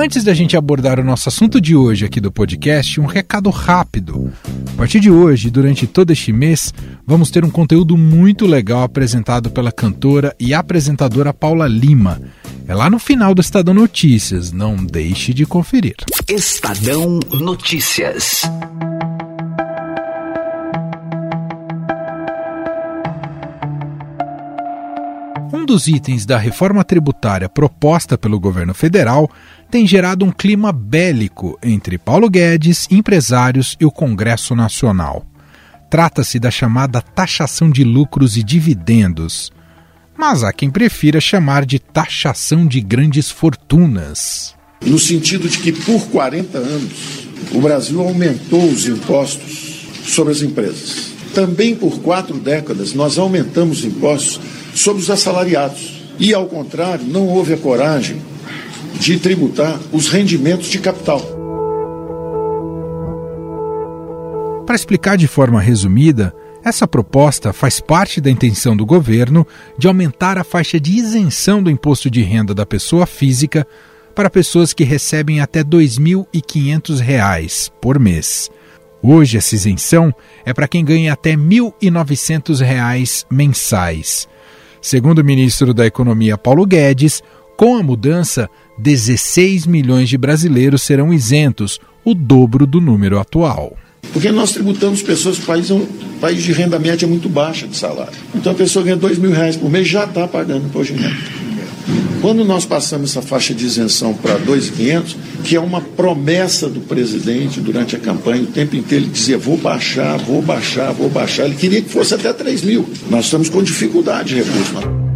Antes da gente abordar o nosso assunto de hoje aqui do podcast, um recado rápido. A partir de hoje, durante todo este mês, vamos ter um conteúdo muito legal apresentado pela cantora e apresentadora Paula Lima. É lá no final do Estadão Notícias, não deixe de conferir. Estadão Notícias. Um dos itens da reforma tributária proposta pelo governo federal tem gerado um clima bélico entre Paulo Guedes, empresários e o Congresso Nacional. Trata-se da chamada taxação de lucros e dividendos. Mas há quem prefira chamar de taxação de grandes fortunas. No sentido de que, por 40 anos, o Brasil aumentou os impostos sobre as empresas. Também por quatro décadas, nós aumentamos impostos sobre os assalariados. E, ao contrário, não houve a coragem de tributar os rendimentos de capital. Para explicar de forma resumida, essa proposta faz parte da intenção do governo de aumentar a faixa de isenção do imposto de renda da pessoa física para pessoas que recebem até R$ 2.500 por mês. Hoje, essa isenção é para quem ganha até R$ 1.900 mensais. Segundo o ministro da Economia Paulo Guedes, com a mudança, 16 milhões de brasileiros serão isentos, o dobro do número atual. Porque nós tributamos pessoas, o país é um país de renda média muito baixa de salário. Então a pessoa ganha dois mil reais por mês já está pagando imposto de renda. Quando nós passamos essa faixa de isenção para 2.500, que é uma promessa do presidente durante a campanha, o tempo inteiro ele dizia: vou baixar, vou baixar, vou baixar. Ele queria que fosse até 3 mil. Nós estamos com dificuldade de recursos.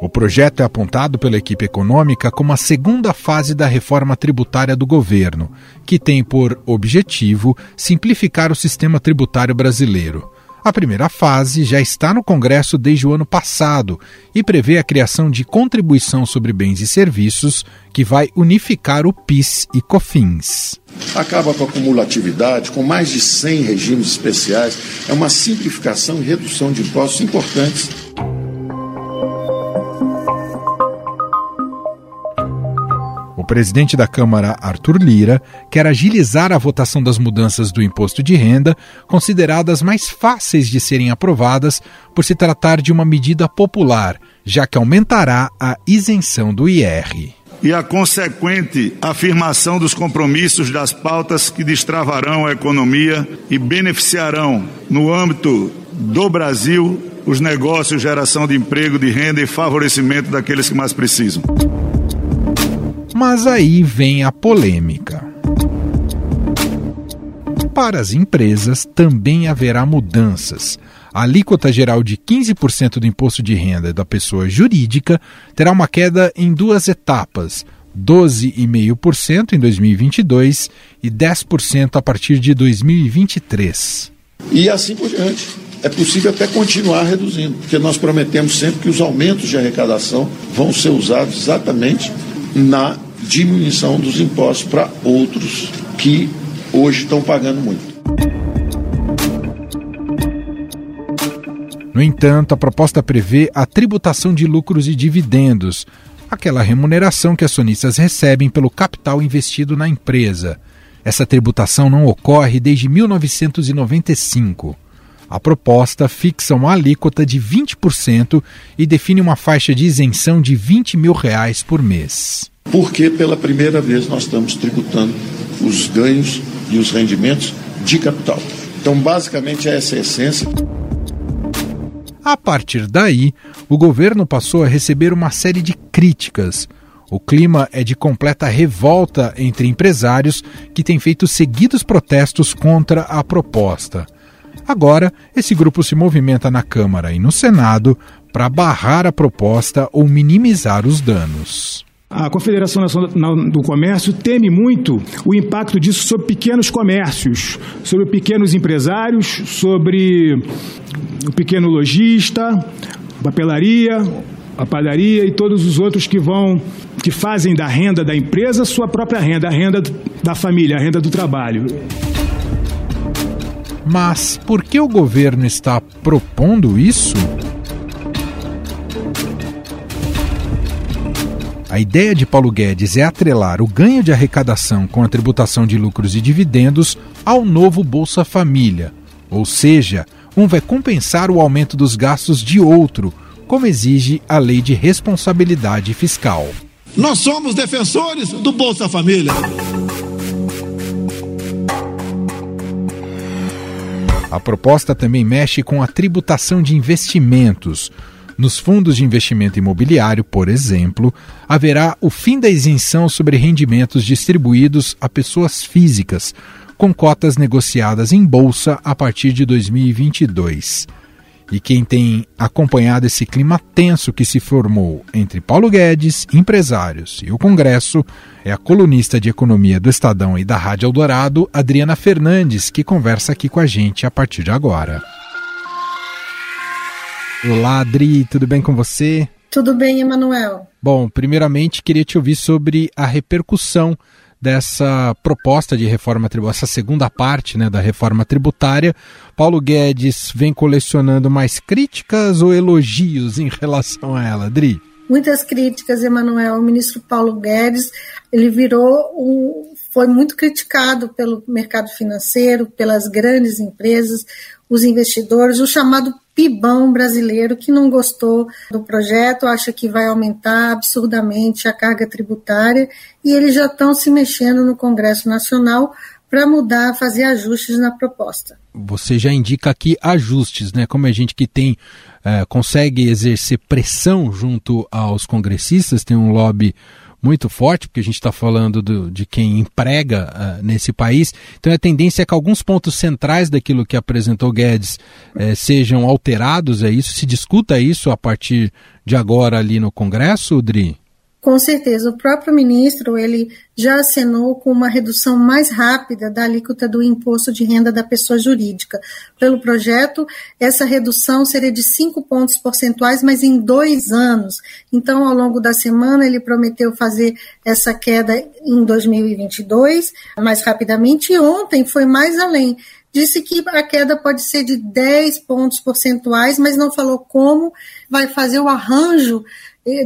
O projeto é apontado pela equipe econômica como a segunda fase da reforma tributária do governo, que tem por objetivo simplificar o sistema tributário brasileiro. A primeira fase já está no Congresso desde o ano passado e prevê a criação de contribuição sobre bens e serviços que vai unificar o PIS e COFINS. Acaba com a cumulatividade, com mais de 100 regimes especiais, é uma simplificação e redução de impostos importantes. Presidente da Câmara, Arthur Lira, quer agilizar a votação das mudanças do imposto de renda, consideradas mais fáceis de serem aprovadas por se tratar de uma medida popular, já que aumentará a isenção do IR e a consequente afirmação dos compromissos das pautas que destravarão a economia e beneficiarão, no âmbito do Brasil, os negócios, geração de emprego, de renda e favorecimento daqueles que mais precisam. Mas aí vem a polêmica. Para as empresas também haverá mudanças. A alíquota geral de 15% do imposto de renda da pessoa jurídica terá uma queda em duas etapas: 12,5% em 2022 e 10% a partir de 2023. E assim por diante. É possível até continuar reduzindo, porque nós prometemos sempre que os aumentos de arrecadação vão ser usados exatamente na diminuição dos impostos para outros que hoje estão pagando muito. No entanto, a proposta prevê a tributação de lucros e dividendos, aquela remuneração que acionistas recebem pelo capital investido na empresa. Essa tributação não ocorre desde 1995. A proposta fixa uma alíquota de 20% e define uma faixa de isenção de 20 mil reais por mês porque pela primeira vez nós estamos tributando os ganhos e os rendimentos de capital. Então, basicamente, essa é a essência. A partir daí, o governo passou a receber uma série de críticas. O clima é de completa revolta entre empresários que têm feito seguidos protestos contra a proposta. Agora, esse grupo se movimenta na Câmara e no Senado para barrar a proposta ou minimizar os danos. A Confederação Nacional do Comércio teme muito o impacto disso sobre pequenos comércios, sobre pequenos empresários, sobre o pequeno lojista, papelaria, a padaria e todos os outros que vão que fazem da renda da empresa sua própria renda, a renda da família, a renda do trabalho. Mas por que o governo está propondo isso? A ideia de Paulo Guedes é atrelar o ganho de arrecadação com a tributação de lucros e dividendos ao novo Bolsa Família, ou seja, um vai compensar o aumento dos gastos de outro, como exige a lei de responsabilidade fiscal. Nós somos defensores do Bolsa Família. A proposta também mexe com a tributação de investimentos. Nos fundos de investimento imobiliário, por exemplo, haverá o fim da isenção sobre rendimentos distribuídos a pessoas físicas, com cotas negociadas em bolsa a partir de 2022. E quem tem acompanhado esse clima tenso que se formou entre Paulo Guedes, empresários e o Congresso é a colunista de economia do Estadão e da Rádio Eldorado, Adriana Fernandes, que conversa aqui com a gente a partir de agora. Olá, Adri, tudo bem com você? Tudo bem, Emanuel. Bom, primeiramente queria te ouvir sobre a repercussão dessa proposta de reforma tributária, essa segunda parte né, da reforma tributária. Paulo Guedes vem colecionando mais críticas ou elogios em relação a ela, Dri? Muitas críticas, Emanuel. O ministro Paulo Guedes, ele virou um, foi muito criticado pelo mercado financeiro, pelas grandes empresas, os investidores, o chamado pibão brasileiro que não gostou do projeto, acha que vai aumentar absurdamente a carga tributária e eles já estão se mexendo no Congresso Nacional para mudar, fazer ajustes na proposta. Você já indica aqui ajustes, né? Como a gente que tem é, consegue exercer pressão junto aos congressistas, tem um lobby muito forte, porque a gente está falando do, de quem emprega uh, nesse país. Então a tendência é que alguns pontos centrais daquilo que apresentou Guedes uh, sejam alterados, é isso? Se discuta isso a partir de agora ali no Congresso, Dri? Com certeza, o próprio ministro ele já assinou com uma redução mais rápida da alíquota do imposto de renda da pessoa jurídica. Pelo projeto, essa redução seria de 5 pontos percentuais, mas em dois anos. Então, ao longo da semana, ele prometeu fazer essa queda em 2022, mais rapidamente, e ontem foi mais além disse que a queda pode ser de 10 pontos percentuais, mas não falou como vai fazer o arranjo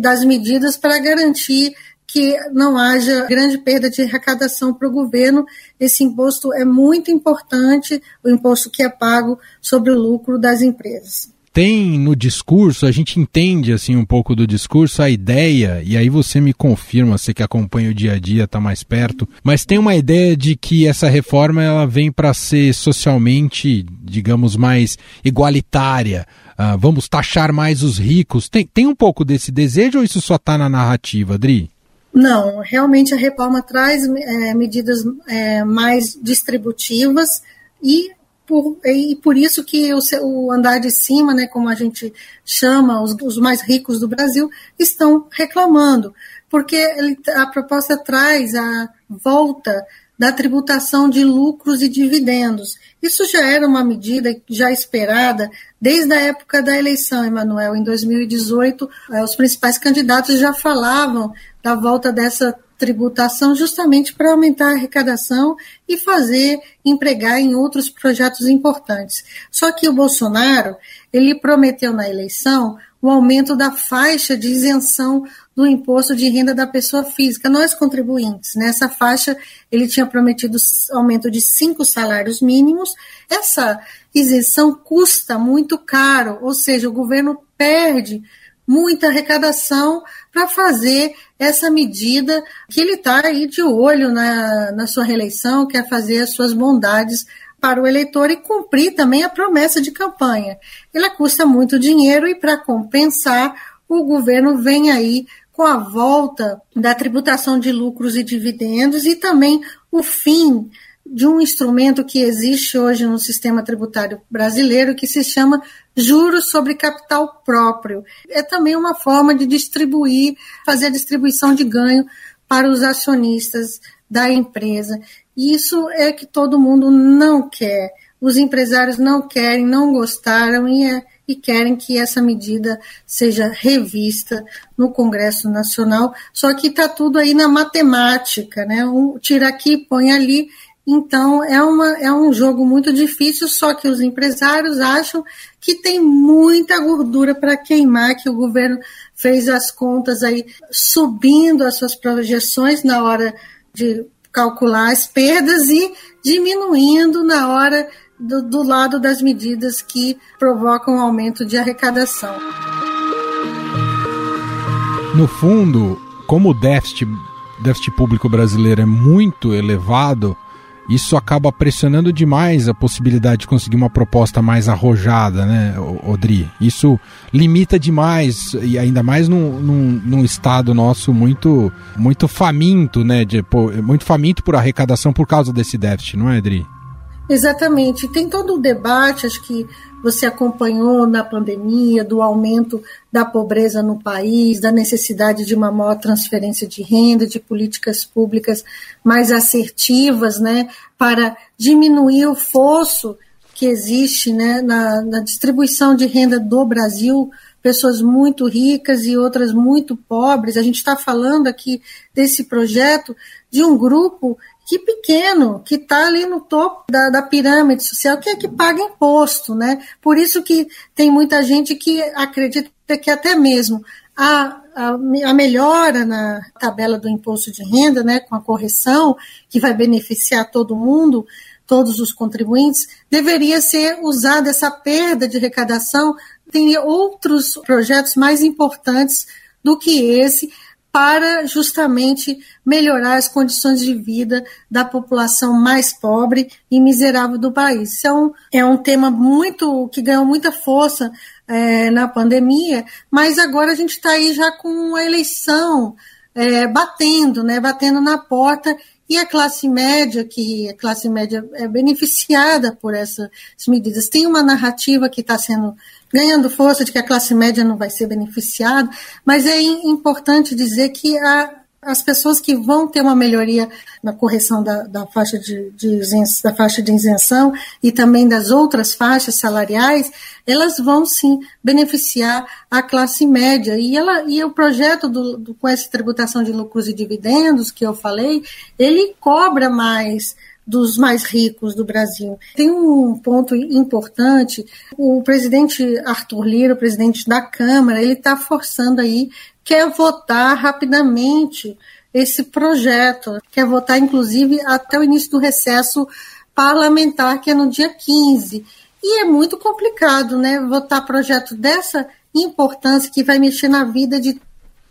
das medidas para garantir que não haja grande perda de arrecadação para o governo. Esse imposto é muito importante, o imposto que é pago sobre o lucro das empresas tem no discurso, a gente entende assim um pouco do discurso, a ideia, e aí você me confirma, você que acompanha o dia a dia, está mais perto, mas tem uma ideia de que essa reforma ela vem para ser socialmente, digamos, mais igualitária. Uh, vamos taxar mais os ricos. Tem, tem um pouco desse desejo ou isso só está na narrativa, Adri? Não, realmente a reforma traz é, medidas é, mais distributivas e por, e por isso que o, o, andar de cima, né, como a gente chama, os, os mais ricos do Brasil, estão reclamando, porque ele, a proposta traz a volta da tributação de lucros e dividendos. Isso já era uma medida já esperada desde a época da eleição, Emanuel. Em 2018, eh, os principais candidatos já falavam da volta dessa tributação justamente para aumentar a arrecadação e fazer empregar em outros projetos importantes. Só que o Bolsonaro, ele prometeu na eleição o aumento da faixa de isenção do imposto de renda da pessoa física, nós contribuintes. Nessa faixa, ele tinha prometido aumento de cinco salários mínimos. Essa isenção custa muito caro, ou seja, o governo perde muita arrecadação para fazer essa medida que ele está aí de olho na, na sua reeleição, quer fazer as suas bondades para o eleitor e cumprir também a promessa de campanha. Ela custa muito dinheiro e, para compensar, o governo vem aí com a volta da tributação de lucros e dividendos e também o fim de um instrumento que existe hoje no sistema tributário brasileiro que se chama juros sobre capital próprio. É também uma forma de distribuir, fazer a distribuição de ganho para os acionistas da empresa. Isso é que todo mundo não quer. Os empresários não querem, não gostaram e, é, e querem que essa medida seja revista no Congresso Nacional. Só que está tudo aí na matemática, né? Um, tira aqui, põe ali Então, é, uma, é um jogo muito difícil, só que os empresários acham que tem muita gordura para queimar, que o governo fez as contas aí subindo as suas projeções na hora de calcular as perdas e diminuindo na hora do, do lado das medidas que provocam aumento de arrecadação. No fundo, como o déficit, déficit público brasileiro é muito elevado, isso acaba pressionando demais a possibilidade de conseguir uma proposta mais arrojada, né, Odri? Isso limita demais, e ainda mais num, num, num estado nosso muito, muito faminto, né? De, muito faminto por arrecadação por causa desse déficit, não é, Odri? Exatamente. Tem todo o debate, acho que você acompanhou na pandemia, do aumento da pobreza no país, da necessidade de uma maior transferência de renda, de políticas públicas mais assertivas, né, para diminuir o fosso que existe né, na, na distribuição de renda do Brasil, pessoas muito ricas e outras muito pobres. A gente está falando aqui desse projeto de um grupo que pequeno, que está ali no topo da, da, pirâmide social, que é que paga imposto, né? Por isso que tem muita gente que acredita que até mesmo a, a, a, melhora na tabela do imposto de renda, né, com a correção, que vai beneficiar todo mundo, todos os contribuintes, deveria ser usada essa perda de arrecadação. Tem outros projetos mais importantes do que esse para justamente melhorar as condições de vida da população mais pobre e miserável do país. Isso é um, é um tema muito que ganhou muita força é, na pandemia, mas agora a gente está aí já com a eleição é, batendo, né, batendo na porta e a classe média, que a classe média é beneficiada por essas medidas. Tem uma narrativa que está sendo ganhando força de que a classe média não vai ser beneficiada, mas é importante dizer que a, as pessoas que vão ter uma melhoria na correção da, da faixa de, de, da faixa de isenção e também das outras faixas salariais, elas vão sim beneficiar a classe média. E, ela, e o projeto do, do, com essa tributação de lucros e dividendos que eu falei, ele cobra mais dos mais ricos do Brasil. Tem um ponto importante, o presidente Arthur Lira, o presidente da Câmara, ele está forçando aí, quer votar rapidamente esse projeto, quer votar inclusive até o início do recesso parlamentar, que é no dia 15. E é muito complicado, né, votar projeto dessa importância que vai mexer na vida de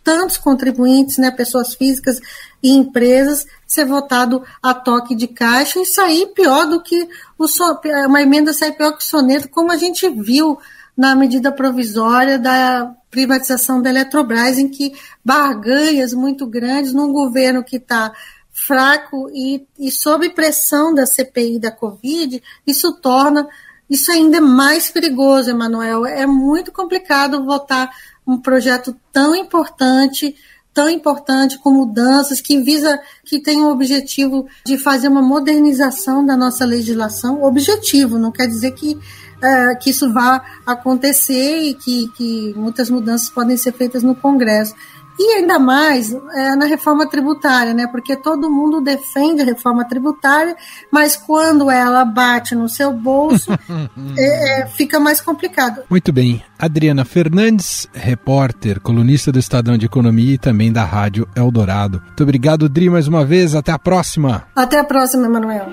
tantos contribuintes, né, pessoas físicas e empresas, ser votado a toque de caixa e sair pior do que o uma emenda sair pior que o soneto, como a gente viu na medida provisória da privatização da Eletrobras, em que barganhas muito grandes num governo que está fraco e, e sob pressão da CPI da Covid, isso torna isso ainda mais perigoso, Emanuel. É muito complicado votar um projeto tão importante, tão importante com mudanças que visa, que tem o objetivo de fazer uma modernização da nossa legislação. Objetivo, não quer dizer que é, que isso vá acontecer e que, que muitas mudanças podem ser feitas no Congresso. E ainda mais é, na reforma tributária, né? Porque todo mundo defende a reforma tributária, mas quando ela bate no seu bolso, é, é, fica mais complicado. Muito bem. Adriana Fernandes, repórter, colunista do Estadão de Economia e também da Rádio Eldorado. Muito obrigado, Dri, mais uma vez. Até a próxima. Até a próxima, Emanuel.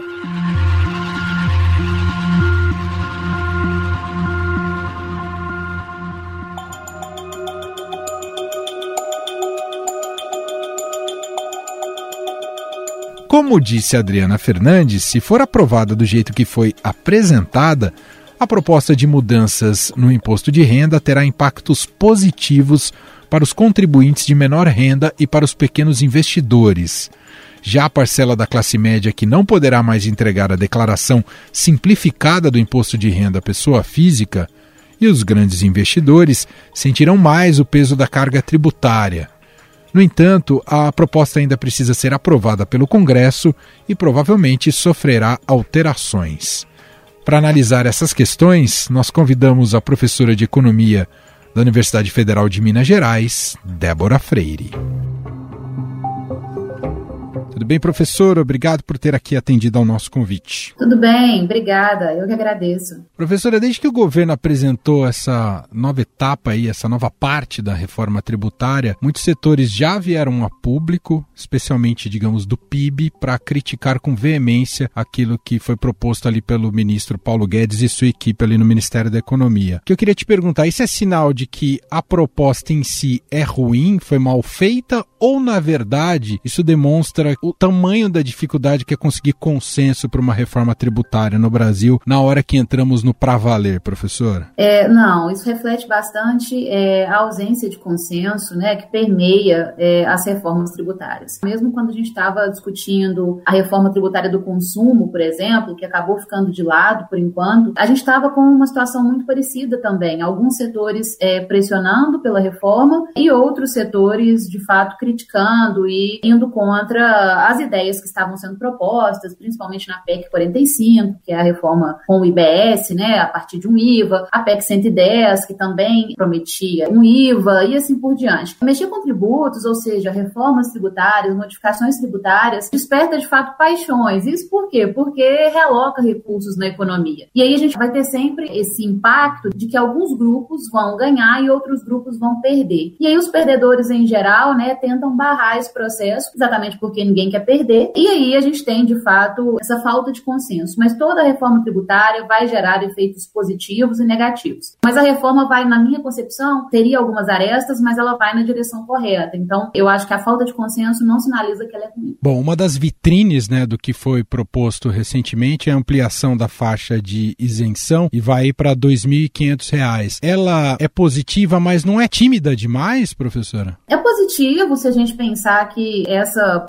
Como disse Adriana Fernandes, se for aprovada do jeito que foi apresentada, a proposta de mudanças no imposto de renda terá impactos positivos para os contribuintes de menor renda e para os pequenos investidores. Já a parcela da classe média que não poderá mais entregar a declaração simplificada do imposto de renda à pessoa física e os grandes investidores sentirão mais o peso da carga tributária. No entanto, a proposta ainda precisa ser aprovada pelo Congresso e provavelmente sofrerá alterações. Para analisar essas questões, nós convidamos a professora de Economia da Universidade Federal de Minas Gerais, Débora Freire. Tudo bem, professor? Obrigado por ter aqui atendido ao nosso convite. Tudo bem, obrigada. Eu que agradeço. Professora, desde que o governo apresentou essa nova etapa aí, essa nova parte da reforma tributária, muitos setores já vieram a público, especialmente, digamos, do PIB, para criticar com veemência aquilo que foi proposto ali pelo ministro Paulo Guedes e sua equipe ali no Ministério da Economia. Que eu queria te perguntar, isso é sinal de que a proposta em si é ruim, foi mal feita ou na verdade isso demonstra o tamanho da dificuldade que é conseguir consenso para uma reforma tributária no Brasil na hora que entramos no pra valer, professor? É, não, isso reflete bastante é, a ausência de consenso né, que permeia é, as reformas tributárias. Mesmo quando a gente estava discutindo a reforma tributária do consumo, por exemplo, que acabou ficando de lado por enquanto, a gente estava com uma situação muito parecida também. Alguns setores é, pressionando pela reforma e outros setores, de fato, criticando e indo contra as ideias que estavam sendo propostas, principalmente na PEC 45, que é a reforma com o IBS, né, a partir de um IVA, a PEC 110, que também prometia um IVA e assim por diante. Mexer com tributos, ou seja, reformas tributárias, modificações tributárias, desperta de fato paixões. Isso por quê? Porque realoca recursos na economia. E aí a gente vai ter sempre esse impacto de que alguns grupos vão ganhar e outros grupos vão perder. E aí os perdedores em geral, né, tentam barrar esse processo, exatamente porque ninguém quer perder. E aí a gente tem, de fato, essa falta de consenso. Mas toda reforma tributária vai gerar efeitos positivos e negativos. Mas a reforma vai, na minha concepção, teria algumas arestas, mas ela vai na direção correta. Então, eu acho que a falta de consenso não sinaliza que ela é ruim. Bom, uma das vitrines né, do que foi proposto recentemente é a ampliação da faixa de isenção e vai para R$ 2.500. Ela é positiva, mas não é tímida demais, professora? É positivo se a gente pensar que essa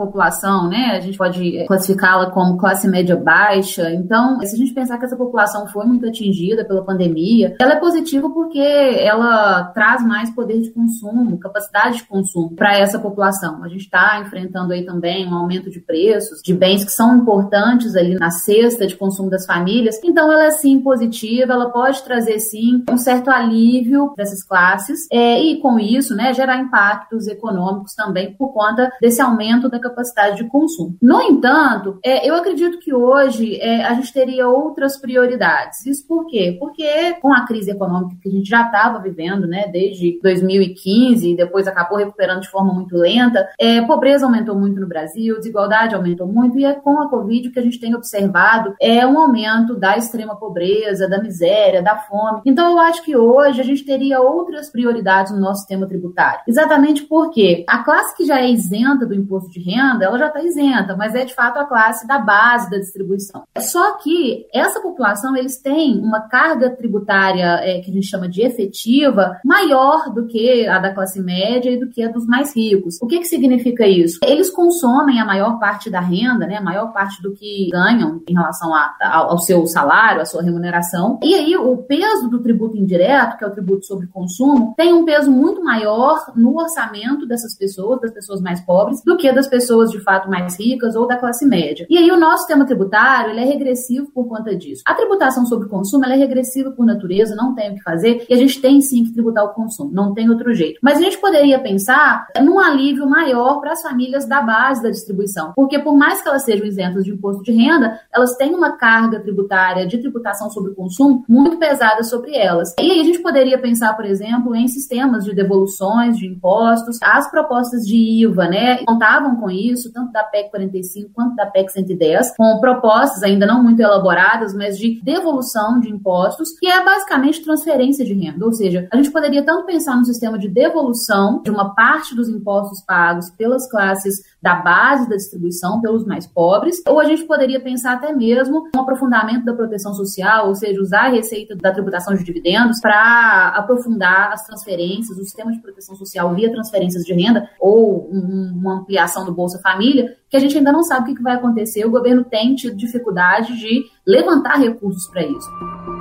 população, né, a gente pode classificá-la como classe média baixa. Então, se a gente pensar que essa população foi muito atingida pela pandemia, ela é positiva porque ela traz mais poder de consumo, capacidade de consumo para essa população. A gente está enfrentando aí também um aumento de preços de bens que são importantes ali na cesta de consumo das famílias. Então, ela é sim positiva, ela pode trazer sim um certo alívio dessas classes é, e com isso, né, gerar impactos econômicos também por conta desse aumento da capacidade de consumo. No entanto, é, eu acredito que hoje é, a gente teria outras prioridades. Isso por quê? Porque com a crise econômica que a gente já estava vivendo, né, desde 2015 e depois acabou recuperando de forma muito lenta, é, pobreza aumentou muito no Brasil, desigualdade aumentou muito e é com a Covid que a gente tem observado é um aumento da extrema pobreza, da miséria, da fome. Então eu acho que hoje a gente teria outras prioridades no nosso sistema tributário. Exatamente porque a classe que já é isenta do imposto de renda, ela já está isenta, mas é de fato a classe da base da distribuição. Só que essa população, eles têm uma carga tributária é, que a gente chama de efetiva maior do que a da classe média e do que a dos mais ricos. O que, que significa isso? Eles consomem a maior parte da renda, né, a maior parte do que ganham em relação a, ao seu salário, à sua remuneração. E aí o peso do tributo indireto, que é o tributo sobre consumo, tem um peso muito maior no orçamento dessas pessoas, das pessoas mais pobres, do que das pessoas de fato mais ricas ou da classe média. E aí o nosso sistema tributário ele é regressivo por conta disso. A tributação sobre consumo é regressiva por natureza, não tem o que fazer, e a gente tem sim que tributar o consumo, não tem outro jeito. Mas a gente poderia pensar num alívio maior para as famílias da base da distribuição, porque por mais que elas sejam isentas de imposto de renda, elas têm uma carga tributária de tributação sobre o consumo muito pesada sobre elas. E aí a gente poderia pensar, por exemplo, em sistemas de devoluções de impostos, as propostas de IVA, né, contavam com isso, tanto da PEC 45 quanto da PEC 110, com propostas ainda não muito elaboradas, mas de devolução de impostos, que é basicamente transferência de renda. Ou seja, a gente poderia tanto pensar no sistema de devolução de uma parte dos impostos pagos pelas classes da base da distribuição, pelos mais pobres, ou a gente poderia pensar até mesmo um aprofundamento da proteção social, ou seja, usar a receita da tributação de dividendos para aprofundar as transferências, o sistema de proteção social via transferências de renda ou uma ampliação do Bolsa Família, que a gente ainda não sabe o que vai acontecer. O governo tem tido dificuldade de levantar recursos para isso.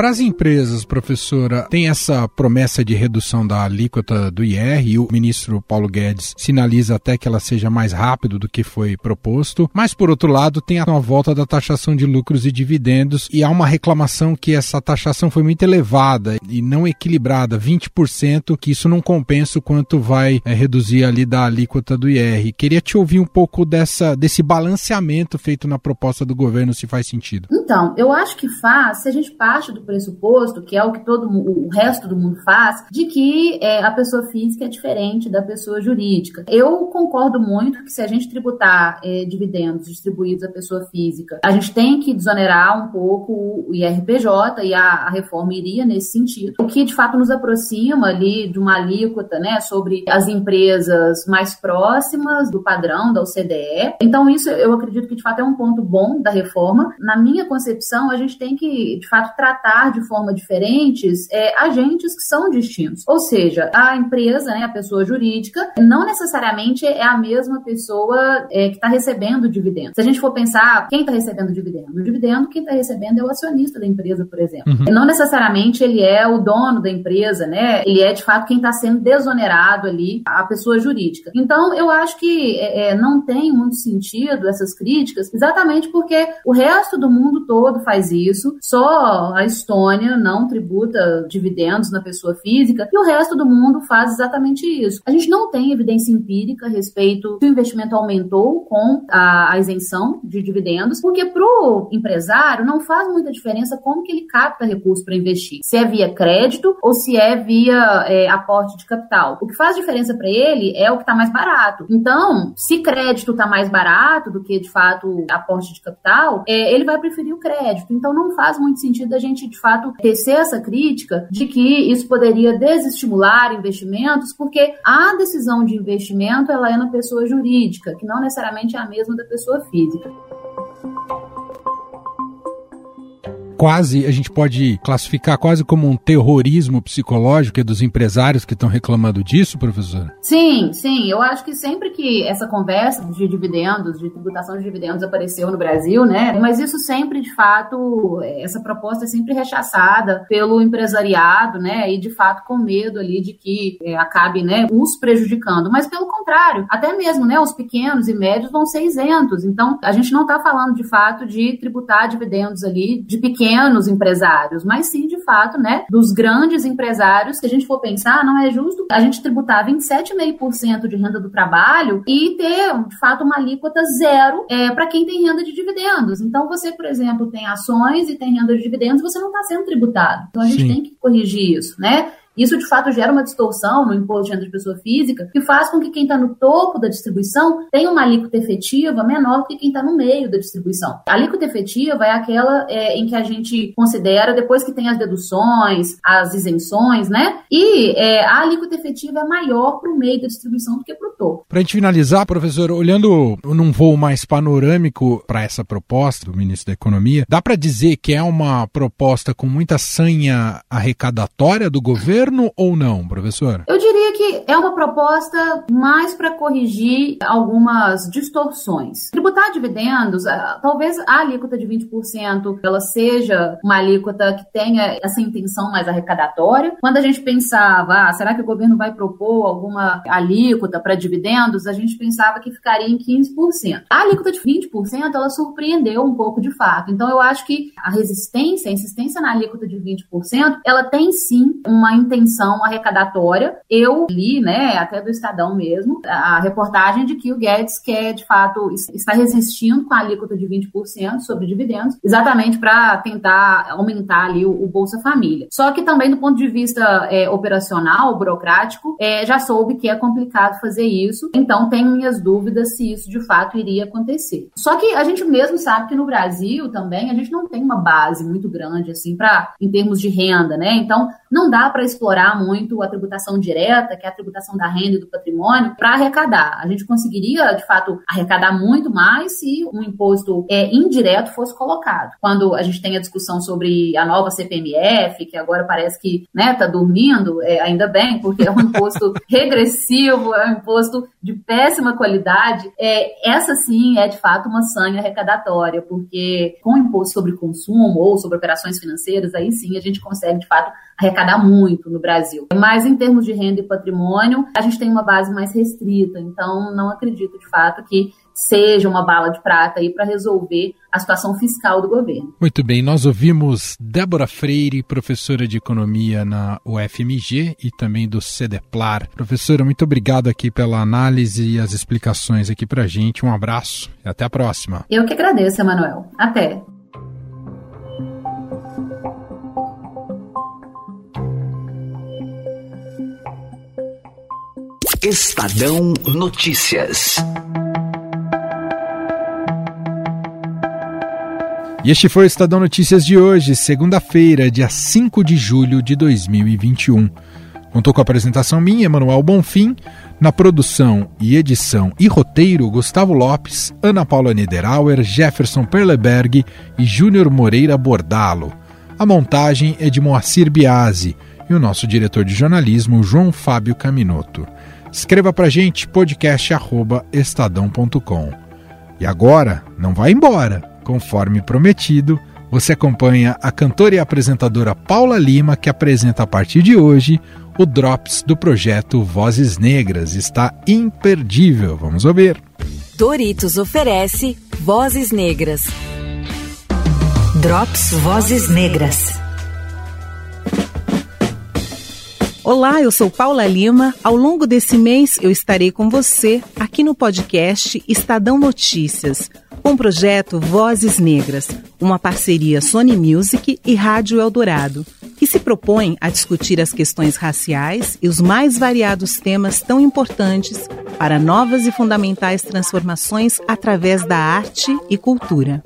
Para as empresas, professora, tem essa promessa de redução da alíquota do IR e o ministro Paulo Guedes sinaliza até que ela seja mais rápido do que foi proposto, mas por outro lado tem a volta da taxação de lucros e dividendos e há uma reclamação que essa taxação foi muito elevada e não equilibrada, 20%, que isso não compensa o quanto vai é, reduzir ali da alíquota do IR. Queria te ouvir um pouco dessa, desse balanceamento feito na proposta do governo, se faz sentido. Então, eu acho que faz, se a gente parte do pressuposto, que é o que todo o resto do mundo faz, de que é, a pessoa física é diferente da pessoa jurídica. Eu concordo muito que se a gente tributar é, dividendos distribuídos à pessoa física, a gente tem que desonerar um pouco o IRPJ e a, a reforma iria nesse sentido, o que de fato nos aproxima ali de uma alíquota, né, sobre as empresas mais próximas do padrão da OCDE. Então isso eu acredito que de fato é um ponto bom da reforma. Na minha concepção, a gente tem que de fato tratar de forma diferentes é, agentes que são distintos. Ou seja, a empresa, né, a pessoa jurídica, não necessariamente é a mesma pessoa é, que está recebendo dividendos. Se a gente for pensar quem está recebendo dividendo, o dividendo quem está recebendo é o acionista da empresa, por exemplo. Uhum. Não necessariamente ele é o dono da empresa, né? Ele é de fato quem está sendo desonerado ali, a pessoa jurídica. Então, eu acho que é, é, não tem muito sentido essas críticas, exatamente porque o resto do mundo todo faz isso, só a Estônia não tributa dividendos na pessoa física e o resto do mundo faz exatamente isso. A gente não tem evidência empírica a respeito se o investimento aumentou com a, a isenção de dividendos, porque para o empresário não faz muita diferença como que ele capta recurso para investir, se é via crédito ou se é via é, aporte de capital. O que faz diferença para ele é o que está mais barato. Então, se crédito está mais barato do que de fato aporte de capital, é, ele vai preferir o crédito. Então, não faz muito sentido a gente de fato tecer essa crítica de que isso poderia desestimular investimentos, porque a decisão de investimento ela é na pessoa jurídica, que não necessariamente é a mesma da pessoa física quase, a gente pode classificar quase como um terrorismo psicológico dos empresários que estão reclamando disso, professor? Sim, sim. Eu acho que sempre que essa conversa de dividendos, de tributação de dividendos apareceu no Brasil, né? Mas isso sempre, de fato, essa proposta é sempre rechaçada pelo empresariado, né? E de fato com medo ali de que é, acabe, né, os prejudicando. Mas pelo contrário, até mesmo, né, os pequenos e médios vão ser isentos. Então, a gente não está falando de fato de tributar dividendos ali de pequenos pequenos empresários, mas sim, de fato, né, dos grandes empresários. Se a gente for pensar, não é justo a gente tributar 27,5% de renda do trabalho e ter, de fato, uma alíquota zero é, para quem tem renda de dividendos. Então, você, por exemplo, tem ações e tem renda de dividendos, você não está sendo tributado. Então, a gente sim. tem que corrigir isso, né? Isso, de fato, gera uma distorção no imposto de renda de pessoa física, que faz com que quem está no topo da distribuição tenha uma alíquota efetiva menor que quem está no meio da distribuição. A alíquota efetiva é aquela é, em que a gente considera, depois que tem as deduções, as isenções, né? E é, a alíquota efetiva é maior para o meio da distribuição do que para o topo. Para a gente finalizar, professor, olhando num voo mais panorâmico para essa proposta do ministro da Economia, dá para dizer que é uma proposta com muita sanha arrecadatória do governo? Governo ou não, professora? Eu diria que é uma proposta mais para corrigir algumas distorções. Tributar dividendos, ah, talvez a alíquota de 20% ela seja uma alíquota que tenha essa intenção mais arrecadatória. Quando a gente pensava, ah, será que o governo vai propor alguma alíquota para dividendos? A gente pensava que ficaria em 15%. A alíquota de 20% ela surpreendeu um pouco de fato. Então eu acho que a resistência, a insistência na alíquota de 20%, ela tem sim uma intenção arrecadatória. Eu li, né, até do Estadão mesmo, a reportagem de que o Guedes quer, de fato, está resistindo com a alíquota de 20% sobre dividendos, exatamente para tentar aumentar ali o, o, Bolsa Família. Só que também, do ponto de vista é, operacional, burocrático, é, já soube que é complicado fazer isso, então tenho minhas dúvidas se isso de fato iria acontecer. Só que a gente mesmo sabe que no Brasil também a gente não tem uma base muito grande assim para em termos de renda, né? Então não dá para explorar muito a tributação direta, que é a tributação da renda e do patrimônio, para arrecadar. A gente conseguiria, de fato, arrecadar muito mais se um imposto é, indireto fosse colocado. Quando a gente tem a discussão sobre a nova CPMF, que agora parece que está né, tá dormindo, é, ainda bem, porque é um imposto regressivo, é um imposto de péssima qualidade, é, essa sim é de fato uma sanha arrecadatória, porque com o imposto sobre consumo ou sobre operações financeiras, aí sim a gente consegue de fato arrecadar muito no Brasil. Mas em termos de renda e patrimônio, a gente tem uma base mais restrita, então não acredito de fato que seja uma bala de prata aí para resolver a situação fiscal do governo. Muito bem, nós ouvimos Débora Freire, professora de economia na UFMG e também do CEDEPLAR. Professora, muito obrigado aqui pela análise e as explicações aqui para gente. Um abraço e até a próxima. Eu que agradeço, Emanuel. Até. Estadão Notícias. E este foi o Estadão Notícias de hoje, segunda-feira, dia 5 de julho de 2021. Contou com a apresentação minha, Emanuel Bonfim, na produção e edição e roteiro, Gustavo Lopes, Ana Paula Niederauer, Jefferson Perleberg e Júnior Moreira Bordalo. A montagem é de Moacir Biasi e o nosso diretor de jornalismo, João Fábio Caminoto. Escreva pra gente podcast@estadão.com. E agora, não vá embora. Conforme prometido, você acompanha a cantora e apresentadora Paula Lima, que apresenta a partir de hoje o Drops do projeto Vozes Negras. Está imperdível. Vamos ouvir. Doritos oferece Vozes Negras. Drops Vozes Negras. Olá, eu sou Paula Lima. Ao longo desse mês eu estarei com você aqui no podcast Estadão Notícias com o projeto Vozes Negras, uma parceria Sony Music e Rádio Eldorado, que se propõe a discutir as questões raciais e os mais variados temas tão importantes para novas e fundamentais transformações através da arte e cultura.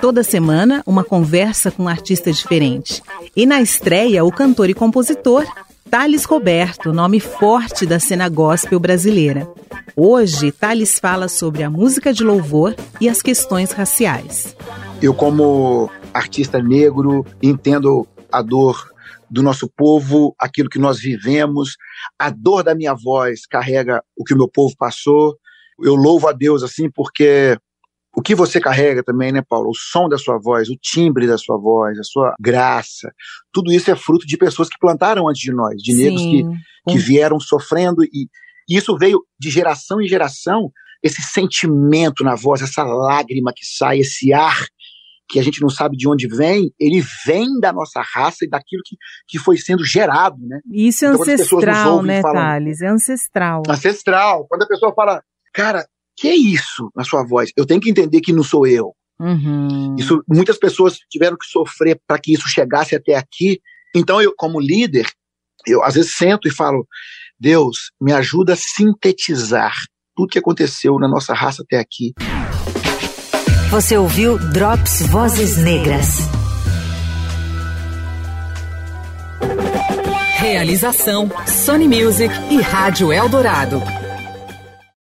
Toda semana, uma conversa com um artista diferente. E na estreia, o cantor e compositor Thales Roberto, nome forte da cena gospel brasileira. Hoje, Thales fala sobre a música de louvor e as questões raciais. Eu, como artista negro, entendo a dor do nosso povo, aquilo que nós vivemos. A dor da minha voz carrega o que o meu povo passou. Eu louvo a Deus assim porque o que você carrega também, né, Paulo? O som da sua voz, o timbre da sua voz, a sua graça, tudo isso é fruto de pessoas que plantaram antes de nós, de Sim. negros que, que vieram sofrendo e, e isso veio de geração em geração, esse sentimento na voz, essa lágrima que sai, esse ar que a gente não sabe de onde vem, ele vem da nossa raça e daquilo que, que foi sendo gerado, né? Isso é então, ancestral, né, falam, Thales? É ancestral. Ancestral. Quando a pessoa fala, cara, que é isso na sua voz? Eu tenho que entender que não sou eu. Uhum. Isso, muitas pessoas tiveram que sofrer para que isso chegasse até aqui. Então, eu, como líder, eu às vezes sento e falo, Deus, me ajuda a sintetizar tudo que aconteceu na nossa raça até aqui. Você ouviu Drops Vozes Negras. Realização Sony Music e Rádio Eldorado.